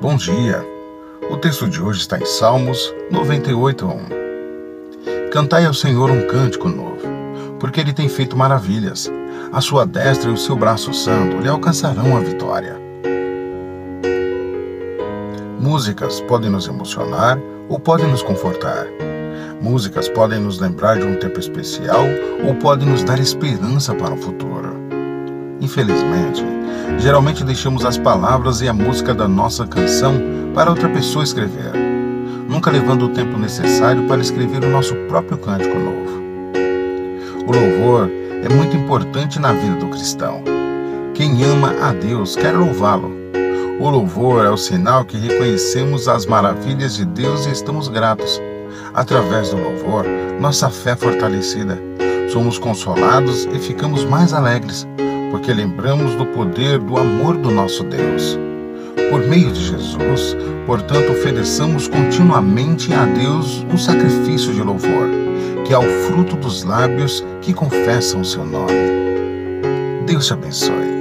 Bom dia. O texto de hoje está em Salmos 98, 1. Cantai ao Senhor um cântico novo, porque ele tem feito maravilhas. A sua destra e o seu braço santo lhe alcançarão a vitória. Músicas podem nos emocionar ou podem nos confortar. Músicas podem nos lembrar de um tempo especial ou podem nos dar esperança para o futuro. Infelizmente, geralmente deixamos as palavras e a música da nossa canção para outra pessoa escrever, nunca levando o tempo necessário para escrever o nosso próprio cântico novo. O louvor é muito importante na vida do cristão. Quem ama a Deus quer louvá-lo. O louvor é o sinal que reconhecemos as maravilhas de Deus e estamos gratos. Através do louvor, nossa fé é fortalecida. Somos consolados e ficamos mais alegres porque lembramos do poder do amor do nosso Deus. Por meio de Jesus, portanto, ofereçamos continuamente a Deus um sacrifício de louvor, que é o fruto dos lábios que confessam o seu nome. Deus te abençoe.